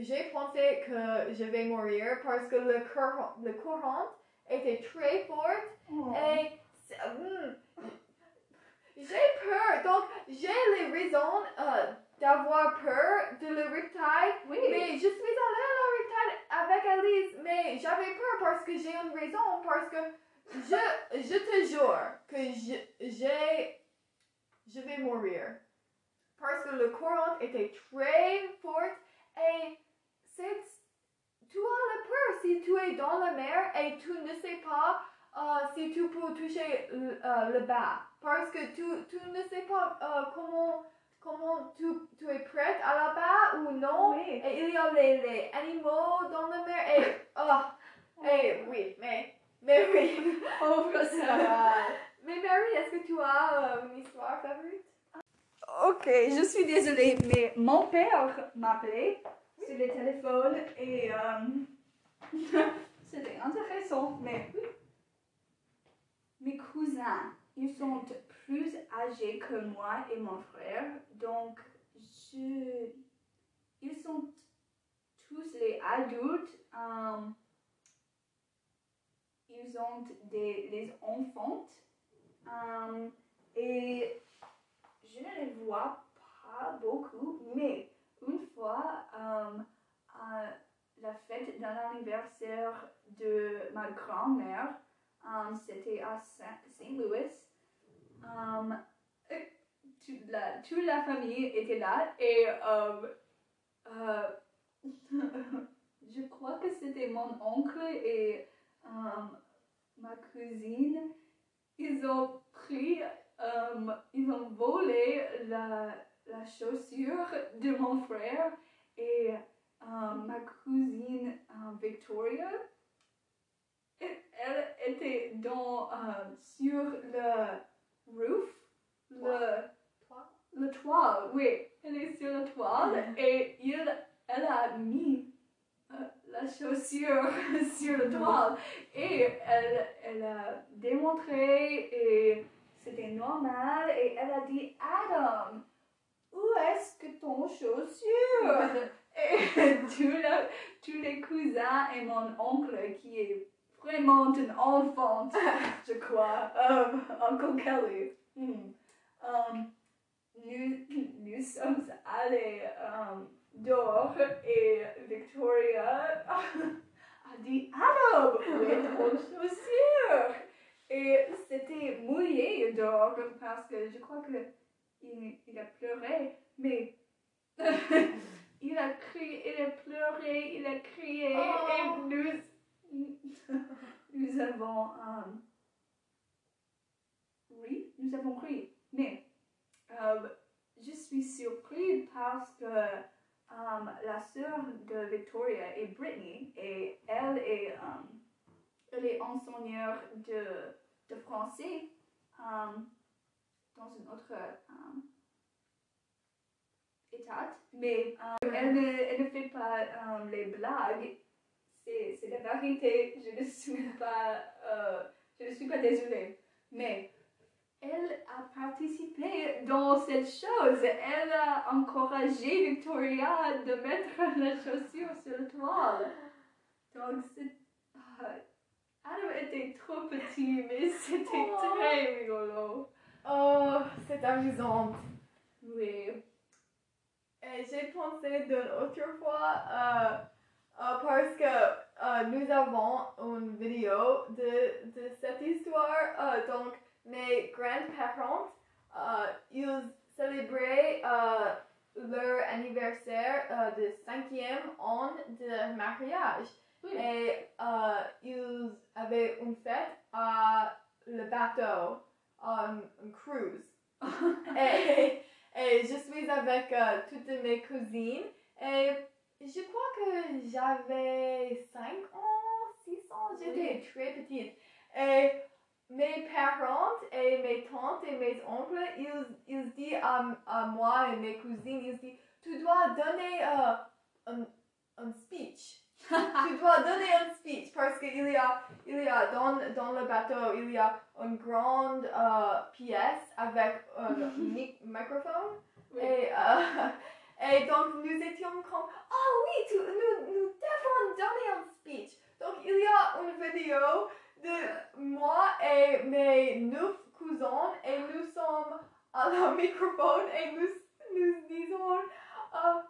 S3: j'ai pensé que je vais mourir parce que le courant, le courant était très fort
S2: Oh.
S3: et hmm, j'ai peur. Donc j'ai les raisons euh, d'avoir peur de le reptile
S2: Oui.
S3: mais je suis allée à la retraite avec Alice, mais j'avais peur parce que j'ai une raison, parce que je, je te jure que j'ai, je vais mourir. Parce que le courant était très fort et c'est, tu as la peur si tu es dans la mer et tu ne sais pas euh, si tu peux toucher le, euh, le bas. Parce que tu, tu ne sais pas euh, comment, comment tu, tu es prête à la bas ou non.
S2: Oui.
S3: Et il y a les, les animaux dans la mer et oh, et oui, mais mais oui.
S2: Pauvre [laughs] Sarah.
S3: Mais Mary, est-ce que tu as euh, une histoire favorite?
S2: Ok, je suis désolée, mais mon père m'appelait sur le téléphone et euh, [laughs] c'était intéressant, mais mes cousins, ils sont plus âgés que moi et mon frère, donc je, ils sont tous les adultes, euh, ils ont des enfants euh, et je ne les vois pas beaucoup, mais une fois, euh, à la fête d'un anniversaire de ma grand-mère, euh, c'était à St. Louis, euh, toute, la, famille était là et euh, euh, [laughs] je crois que c'était mon oncle et euh, ma cousine. Ils ont pris euh, ils ont volé la, la chaussure de mon frère et euh, ma cousine euh, Victoria. Elle était dans, sur le roof, le,
S3: Toi?
S2: le toit, oui, elle est sur le toit et il, elle a mis la chaussure [laughs] sur le toit et elle, elle a démontré et c'était normal et elle a dit Adam, où est-ce que ton chaussure? [laughs] Et [laughs] tous, la- tous les cousins et mon oncle qui est vraiment un enfant, je crois, um, Uncle Kelly. Hmm. Um, nous, nous sommes allés um, dehors et Victoria a dit Adam, où est ton chaussure Et c'était mouillé dehors parce que je crois que il, il a pleuré, mais [laughs] il a crié, il a pleuré, il a crié
S3: Oh.
S2: et nous, nous avons euh, ri, nous avons ri, mais euh, je suis surprise parce que euh, la sœur de Victoria est Brittany et elle est, euh, elle est enseignante de, de français euh, dans un autre euh, état, mais elle, ne, elle ne fait pas les blagues. C'est c'est la vérité, je ne suis pas, euh, je ne suis pas désolée, mais elle a participé dans cette chose. Elle a encouragé Victoria de mettre [laughs] la chaussure sur le toile. Donc, c'est. ah, Adam était trop petit, mais [laughs] c'était
S3: Oh.
S2: très rigolo.
S3: Oh, c'est amusant.
S2: Oui.
S3: Et j'ai pensé d'une autre fois euh, euh, parce que euh, nous avons une vidéo de, de cette histoire. Donc, mes grands-parents, euh, ils célébraient euh, leur anniversaire euh, de cinquième an de mariage.
S2: Oui.
S3: Et ils avaient une fête à le bateau, un, un cruise. [laughs] et, et je suis avec toutes mes cousines. Et je crois que j'avais 5 ans, 6 ans, j'étais très petite. Et mes parents et mes tantes et mes oncles, ils, ils disent à, à moi et mes cousines, ils disent, tu dois donner euh, un, un speech. [laughs] tu dois donner un speech parce qu'il y a, il y a dans, dans le bateau, il y a une grande euh, pièce avec un [laughs] mic- microphone. Et, euh, [laughs] et donc nous étions comme, ah oui, tu- nous, nous devons donner un speech. Donc il y a une vidéo de moi et mes neuf cousins et nous sommes à la microphone et nous, nous disons euh,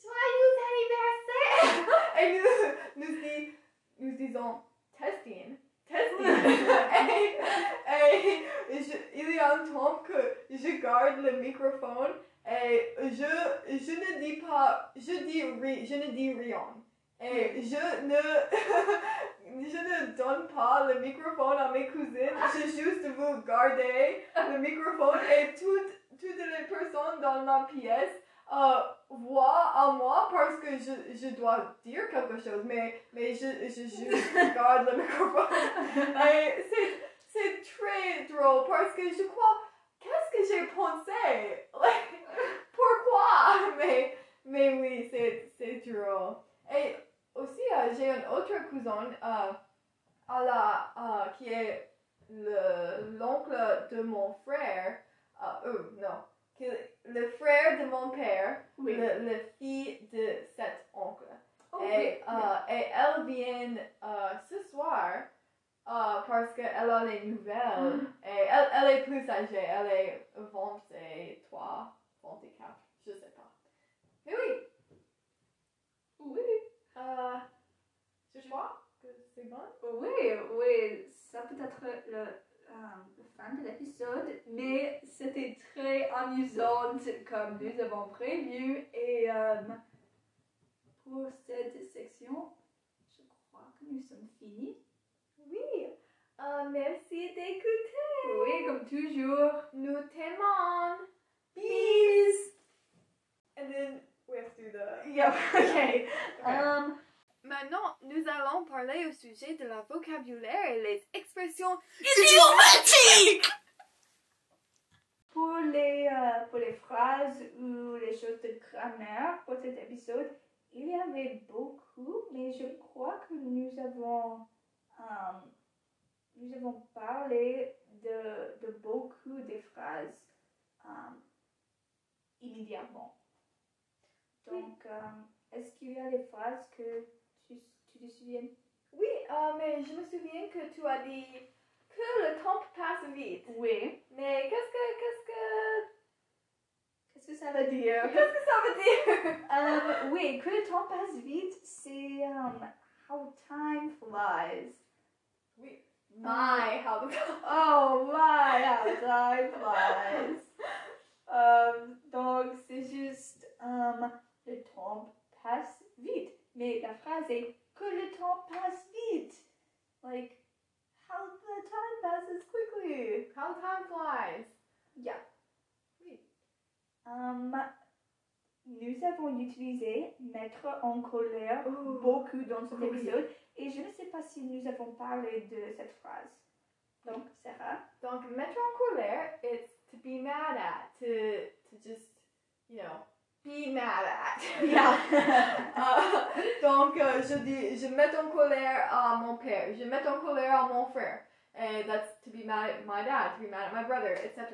S3: Joyeux [laughs] anniversaire et nous, nous, dis- nous disons testing, testing [laughs] et, et je- il y a un temps que je garde le microphone et je, je ne dis pas, je dis je ne dis rien. Et je ne, [laughs] je ne donne pas le microphone à mes cousines, je juste vous garder le microphone et toutes, toutes les personnes dans la pièce euh, voient à moi parce que je, je dois dire quelque chose, mais, mais je, je juste garde le microphone. [laughs] C'est, c'est très drôle parce que je crois, qu'est-ce que j'ai pensé? Like, [laughs] pourquoi? [laughs] Mais, mais oui, c'est, c'est drôle. Et aussi, euh, j'ai un autre cousin euh, à la, euh, qui est le, l'oncle de mon frère. Euh, euh, non, qui le frère de mon père,
S2: Oui.
S3: le, le fille de cet oncle.
S2: Ok.
S3: Et, et elle vient ce soir parce qu'elle a les nouvelles. Et elle, elle est plus âgée, elle est 23, 24, je sais pas. Mais oui,
S2: Oui.
S3: Euh, je crois que c'est bon?
S2: Oui, oui, ça peut être le, euh, le fin de l'épisode, mais c'était très amusant comme nous avons prévu. Et euh, pour cette section, je crois que nous sommes finis.
S3: Oui, euh, merci d'écouter.
S2: Oui, comme toujours.
S3: Nous t'aimons.
S2: Peace!
S3: And then we have to do the... [laughs]
S2: Yep, [laughs] okay.
S3: Okay.
S2: Um,
S3: Maintenant, nous allons parler au sujet de la vocabulaire et les expressions
S1: Idiomatique [laughs]
S2: pour, les, euh, pour les phrases ou les choses de grammaire pour cet épisode, il y avait beaucoup, mais je crois que nous avons, euh, nous avons parlé de, de beaucoup des phrases euh, immédiatement. Donc, euh, est-ce qu'il y a des phrases que tu, tu te souviens?
S3: Oui, euh, mais je me souviens que tu as dit que le temps passe vite.
S2: Oui.
S3: Mais qu'est-ce que, qu'est-ce que,
S2: Qu'est-ce que ça veut dire?
S3: Qu'est-ce que ça veut dire? [laughs]
S2: Euh, oui, que le temps passe vite, c'est um, how time flies.
S3: Oui. My, how the [laughs]
S2: Oh my, how time flies. Euh, [laughs] donc, c'est juste um, le temps passe vite. Mais la phrase est que le temps passe vite. Like, how the time passes quickly.
S3: How time flies.
S2: Yeah.
S3: Oui.
S2: Um, nous avons utilisé mettre en colère
S3: Oh.
S2: beaucoup dans cet
S3: Oui.
S2: épisode et je ne sais pas si nous avons parlé de cette phrase. Donc, Sarah?
S3: Donc, mettre en colère, it's to be mad at, to, to just, you know, be mad at. Euh, donc, euh, je dis, je mets en colère à mon père, je mets en colère à mon frère. Et that's to be mad at my dad, to be mad at my brother, etc.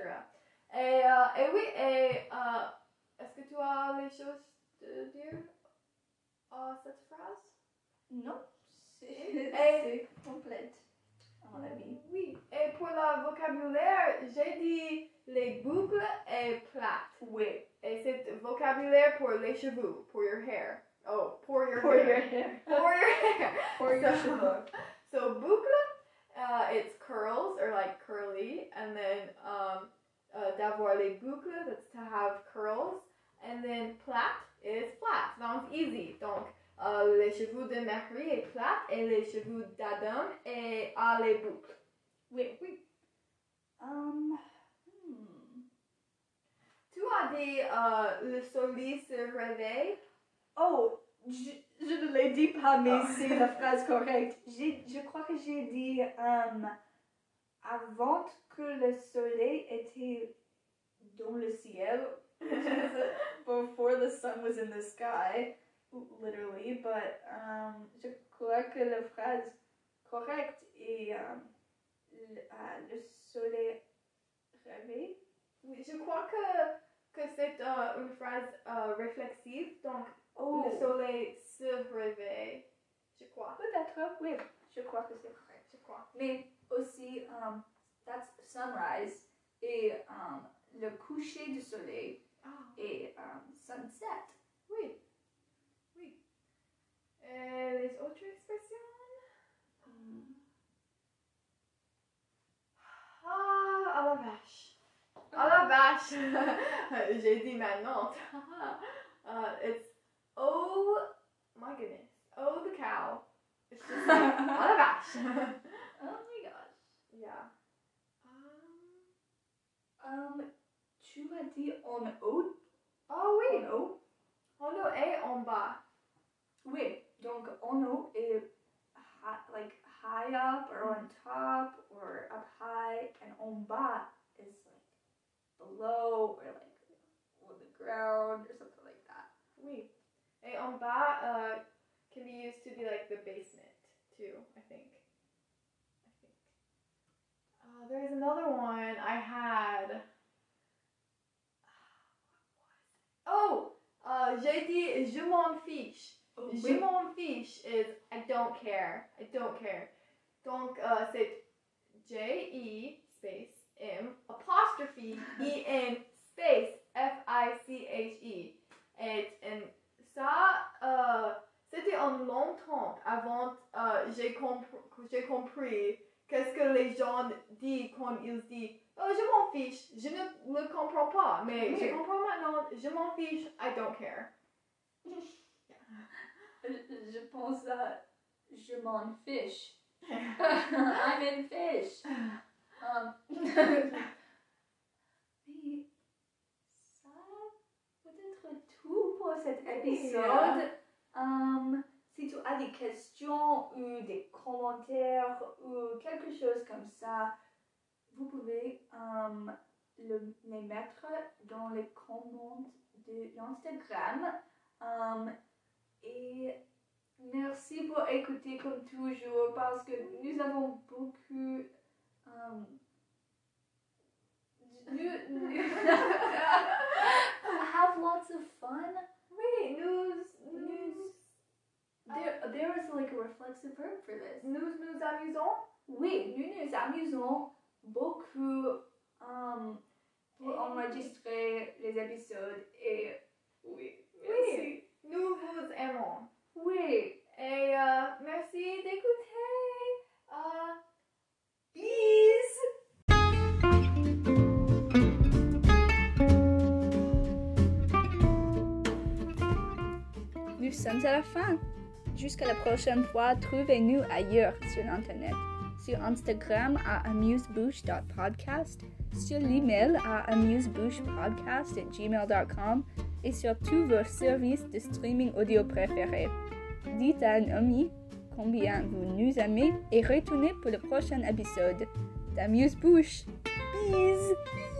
S3: Et, euh, et oui, et euh, est-ce que tu as les choses de dire à cette phrase?
S2: Non, [laughs] c'est complète, à mon avis.
S3: Oui. Et pour le vocabulaire, j'ai dit les boucles et plates.
S2: Oui.
S3: Et c'est vocabulaire pour les cheveux, pour your hair. Oh, pour your
S2: For
S3: hair.
S2: your hair. [laughs]
S3: For your hair. [laughs]
S2: For your
S3: So-
S2: cheveux. [laughs]
S3: So boucle, uh, it's curls or like curly, and then um, uh, d'avoir les boucles, that's to have curls, and then plait is flat. Donc easy. Donc uh, les cheveux de Marie est plate et les cheveux d'Adam est à les boucles.
S2: Oui, oui. Um, hmm.
S3: Tu as dit euh, le soleil se réveille?
S2: Oh, je, je ne l'ai dit pas, mais
S3: Oh.
S2: c'est la phrase correcte. Je crois que j'ai dit um, avant que le soleil était dans le ciel. [laughs] Before the sun was in the sky, literally, but um, je crois que la phrase correcte est um, le, ah, le soleil réveille.
S3: Oui, je crois que, que c'est euh, une phrase euh, réflexive, donc
S2: Oh,
S3: le soleil se réveille. Je crois.
S2: peut-être, oui, je crois que c'est correct.
S3: Je crois.
S2: Mais aussi, um, that's sunrise et um, le coucher du soleil
S3: Ah,
S2: et um, sunset.
S3: Oui. Oui. Et les autres expressions? Ah, à la vache. À la vache. J'ai dit maintenant. uh, it's oh my goodness. Oh the cow. It's just like à la vache.
S2: Oh my gosh.
S3: yeah. Um,
S2: Um, tu as dit en haut?
S3: oh oui.
S2: En haut?
S3: En haut et en bas.
S2: Oui, donc haut est hi, like high up or on top or up high, and en bas is like below or like on the ground or something like that.
S3: Oui. Et en bas uh, can be used to be like the basement too, I think. I think. Uh, there's another one I had. [sighs] What was? Oh! Uh, j'ai dit je m'en fiche.
S2: Oh,
S3: Je m'en fiche is I don't care. I don't care. Donc, uh, c'est J-E space M apostrophe [laughs] E-N space F-I-C-H-E. Et, et ça, euh, c'était en longtemps avant euh, j'ai compr- compris qu'est-ce que les gens disent quand ils disent oh, je m'en fiche, je ne le comprends pas, mais
S2: Oui.
S3: je comprends maintenant, je m'en fiche, I don't care. [laughs] [laughs]
S2: Je pense à je m'en fiche. [laughs] I'm in fish. Um, [laughs] mais ça peut-être tout pour cet épisode. Um, si tu as des questions ou des commentaires ou quelque chose comme ça, vous pouvez um, le- les mettre dans les commentaires de l'Instagram. Et merci pour écouter comme toujours parce que nous avons beaucoup. um, nous, nous- have lots of fun.
S3: Oui, nous, nous,
S2: There, there is like a reflexive verb for this.
S3: nous nous amusons.
S2: Oui, nous nous amusons beaucoup um, pour enregistrer les épisodes et oui,
S3: Oui. Nous vous aimons.
S2: Oui.
S3: Et euh, merci d'écouter. Euh,
S2: Peace. Nous sommes à la fin. Jusqu'à la prochaine fois, trouvez-nous ailleurs sur Internet. Sur Instagram à amusebouche.podcast, sur l'email à amusebouchepodcast@gmail.com et sur tous vos services de streaming audio préférés. Dites à un ami combien vous nous aimez et retournez pour le prochain épisode d'Amuse-Bouche. Bisous!